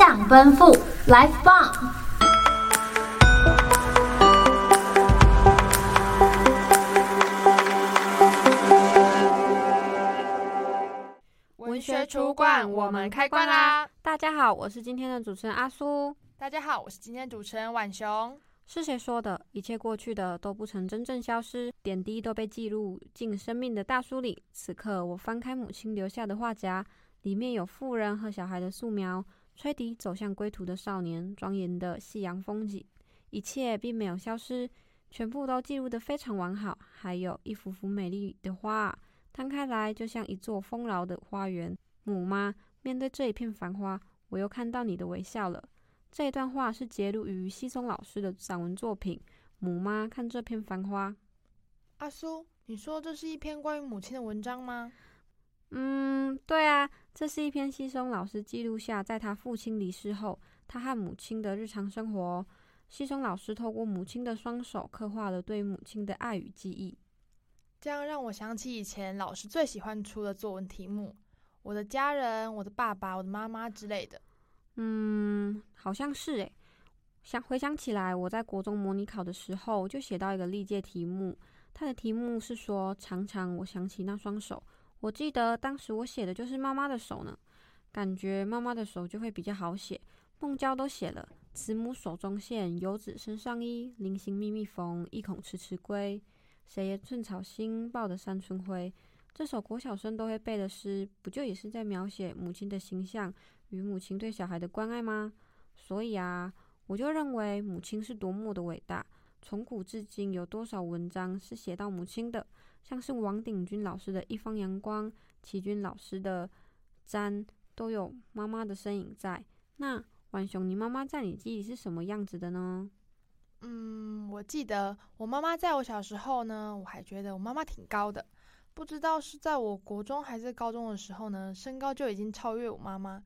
向奔赴，Life 棒！文学储物馆，我们开馆啦！大家好，我是今天的主持人阿苏。大家好，我是今天的主持人婉雄。是谁说的？一切过去的都不曾真正消失，点滴都被记录进生命的大书里。此刻，我翻开母亲留下的画夹，里面有妇人和小孩的素描，吹笛走向归途的少年，庄严的夕阳风景。一切并没有消失，全部都记录得非常完好。还有一幅幅美丽的画，摊开来就像一座丰饶的花园。母妈，面对这一片繁花，我又看到你的微笑了。这一段话是节录于西松老师的散文作品《母妈看这片繁花》。阿苏，你说这是一篇关于母亲的文章吗？嗯，对啊，这是一篇西松老师记录下在他父亲离世后，他和母亲的日常生活。西松老师透过母亲的双手，刻画了对母亲的爱与记忆。这样让我想起以前老师最喜欢出的作文题目：我的家人、我的爸爸、我的妈妈之类的。嗯，好像是诶。想回想起来，我在国中模拟考的时候就写到一个历届题目，它的题目是说：“常常我想起那双手。”我记得当时我写的就是妈妈的手呢，感觉妈妈的手就会比较好写。孟郊都写了：“慈母手中线，游子身上衣。临行密密缝，意恐迟迟归。谁言寸草心，报得三春晖。”这首国小生都会背的诗，不就也是在描写母亲的形象？与母亲对小孩的关爱吗？所以啊，我就认为母亲是多么的伟大。从古至今，有多少文章是写到母亲的？像是王鼎钧老师的一方阳光，齐君老师的瞻，都有妈妈的身影在。那婉熊，你妈妈在你记忆里是什么样子的呢？嗯，我记得我妈妈在我小时候呢，我还觉得我妈妈挺高的。不知道是在我国中还是高中的时候呢，身高就已经超越我妈妈。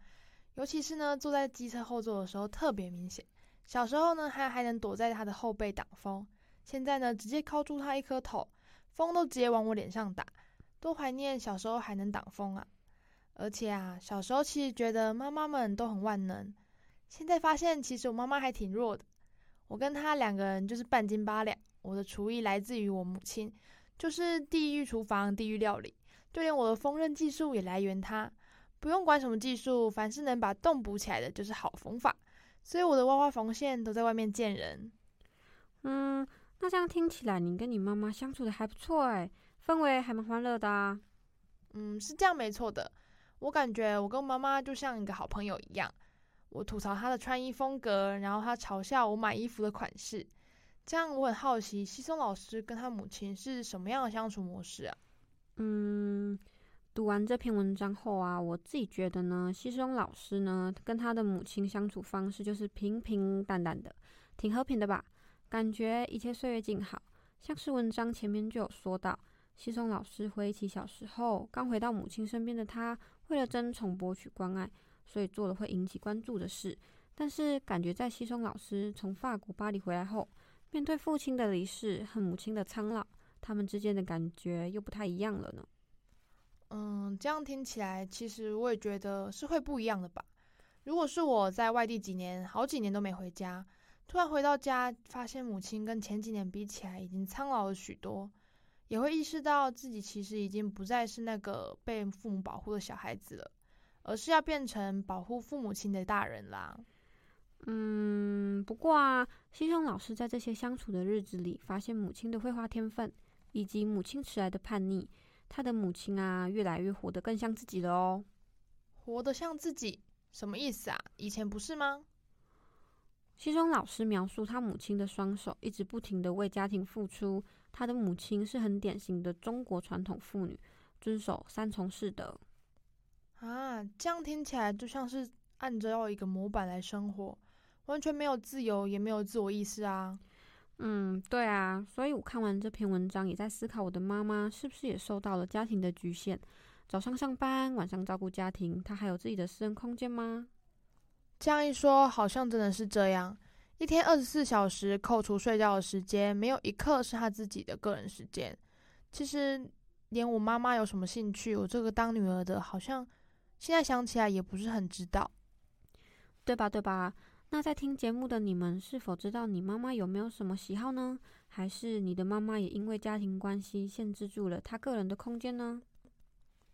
尤其是呢，坐在机车后座的时候特别明显。小时候呢，还还能躲在他的后背挡风，现在呢，直接靠住他一颗头，风都直接往我脸上打。多怀念小时候还能挡风啊！而且啊，小时候其实觉得妈妈们都很万能，现在发现其实我妈妈还挺弱的。我跟她两个人就是半斤八两。我的厨艺来自于我母亲，就是地狱厨房、地狱料理，就连我的缝纫技术也来源她。不用管什么技术，凡是能把洞补起来的，就是好缝法。所以我的挖花缝线都在外面见人。嗯，那这样听起来，你跟你妈妈相处的还不错哎，氛围还蛮欢乐的啊。嗯，是这样没错的。我感觉我跟妈妈就像一个好朋友一样。我吐槽她的穿衣风格，然后她嘲笑我买衣服的款式。这样我很好奇，西松老师跟他母亲是什么样的相处模式啊？嗯。读完这篇文章后啊，我自己觉得呢，西松老师呢跟他的母亲相处方式就是平平淡淡的，挺和平的吧？感觉一切岁月静好。像是文章前面就有说到，西松老师回忆起小时候刚回到母亲身边的他，为了争宠博取关爱，所以做了会引起关注的事。但是感觉在西松老师从法国巴黎回来后，面对父亲的离世和母亲的苍老，他们之间的感觉又不太一样了呢。嗯，这样听起来，其实我也觉得是会不一样的吧。如果是我在外地几年，好几年都没回家，突然回到家，发现母亲跟前几年比起来已经苍老了许多，也会意识到自己其实已经不再是那个被父母保护的小孩子了，而是要变成保护父母亲的大人啦。嗯，不过啊，西生老师在这些相处的日子里，发现母亲的绘画天分，以及母亲迟来的叛逆。他的母亲啊，越来越活得更像自己了哦。活得像自己，什么意思啊？以前不是吗？西中老师描述他母亲的双手一直不停的为家庭付出。他的母亲是很典型的中国传统妇女，遵守三从四德。啊，这样听起来就像是按照一个模板来生活，完全没有自由，也没有自我意识啊。嗯，对啊，所以我看完这篇文章，也在思考我的妈妈是不是也受到了家庭的局限？早上上班，晚上照顾家庭，她还有自己的私人空间吗？这样一说，好像真的是这样。一天二十四小时，扣除睡觉的时间，没有一刻是她自己的个人时间。其实，连我妈妈有什么兴趣，我这个当女儿的，好像现在想起来也不是很知道。对吧？对吧？那在听节目的你们，是否知道你妈妈有没有什么喜好呢？还是你的妈妈也因为家庭关系限制住了她个人的空间呢？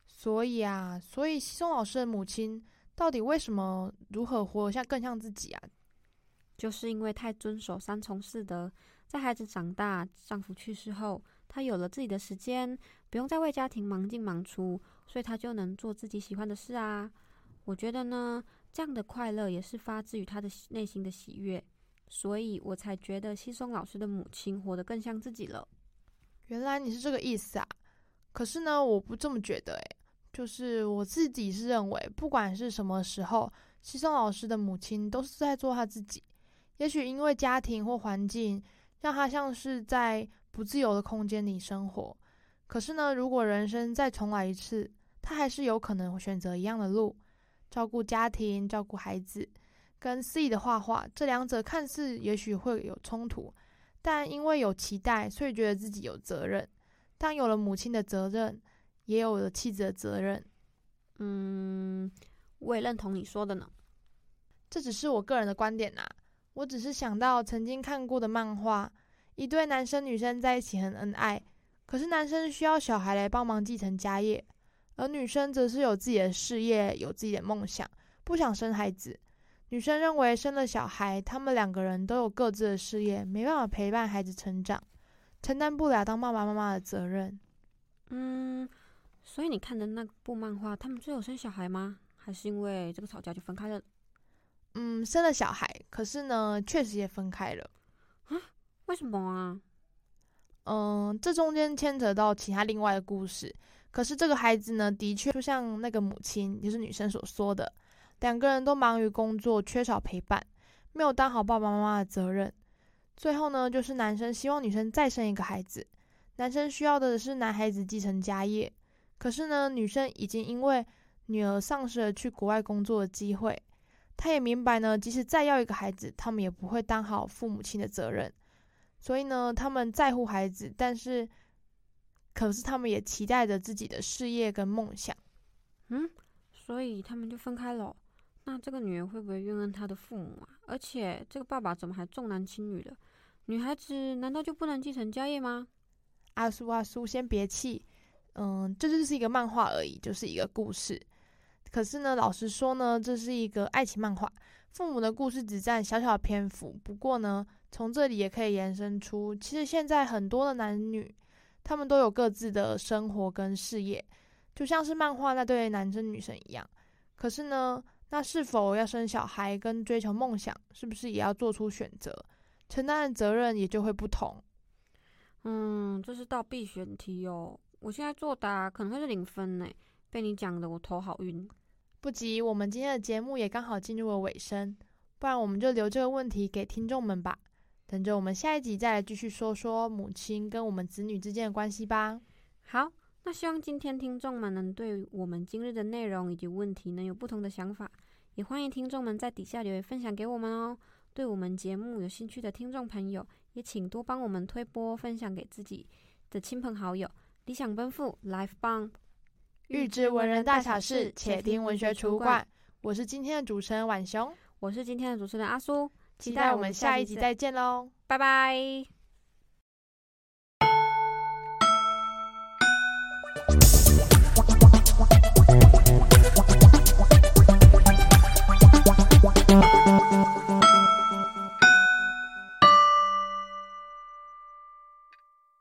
所以啊，所以奚淞老师的母亲到底为什么如何活得像更像自己啊？就是因为太遵守三从四德，在孩子长大、丈夫去世后，她有了自己的时间，不用再为家庭忙进忙出，所以她就能做自己喜欢的事啊。我觉得呢，这样的快乐也是发自于他的内心的喜悦，所以我才觉得西松老师的母亲活得更像自己了。原来你是这个意思啊！可是呢，我不这么觉得诶，就是我自己是认为，不管是什么时候，西松老师的母亲都是在做她自己。也许因为家庭或环境，让她像是在不自由的空间里生活。可是呢，如果人生再重来一次，她还是有可能选择一样的路。照顾家庭，照顾孩子，跟肆意的画画，这两者看似也许会有冲突，但因为有期待，所以觉得自己有责任。当有了母亲的责任，也有了妻子的责任。嗯，我也认同你说的呢。这只是我个人的观点呐、啊。我只是想到曾经看过的漫画，一对男生女生在一起很恩爱，可是男生需要小孩来帮忙继承家业。而女生则是有自己的事业，有自己的梦想，不想生孩子。女生认为生了小孩，他们两个人都有各自的事业，没办法陪伴孩子成长，承担不了当爸爸妈妈的责任。嗯，所以你看的那部漫画，他们最后生小孩吗？还是因为这个吵架就分开了？嗯，生了小孩，可是呢，确实也分开了。啊？为什么啊？嗯，这中间牵扯到其他另外的故事。可是这个孩子呢，的确就像那个母亲，就是女生所说的，两个人都忙于工作，缺少陪伴，没有当好爸爸妈妈的责任。最后呢，就是男生希望女生再生一个孩子，男生需要的是男孩子继承家业。可是呢，女生已经因为女儿丧失了去国外工作的机会，她也明白呢，即使再要一个孩子，他们也不会当好父母亲的责任。所以呢，他们在乎孩子，但是。可是他们也期待着自己的事业跟梦想，嗯，所以他们就分开了。那这个女儿会不会怨恨她的父母啊？而且这个爸爸怎么还重男轻女的？女孩子难道就不能继承家业吗？阿叔阿叔，先别气，嗯，这就是一个漫画而已，就是一个故事。可是呢，老实说呢，这是一个爱情漫画，父母的故事只占小小篇幅。不过呢，从这里也可以延伸出，其实现在很多的男女。他们都有各自的生活跟事业，就像是漫画那对男生女生一样。可是呢，那是否要生小孩跟追求梦想，是不是也要做出选择？承担的责任也就会不同。嗯，这是道必选题哦。我现在作答可能会是零分呢，被你讲的我头好晕。不急，我们今天的节目也刚好进入了尾声，不然我们就留这个问题给听众们吧。等着我们下一集再来继续说说母亲跟我们子女之间的关系吧。好，那希望今天听众们能对我们今日的内容以及问题能有不同的想法，也欢迎听众们在底下留言分享给我们哦。对我们节目有兴趣的听众朋友，也请多帮我们推播分享给自己的亲朋好友。理想奔赴，Life 棒，预知文人大小事，且听文学储物馆。我是今天的主持人婉雄，我是今天的主持人阿苏。期待我们下一集再见喽，拜拜。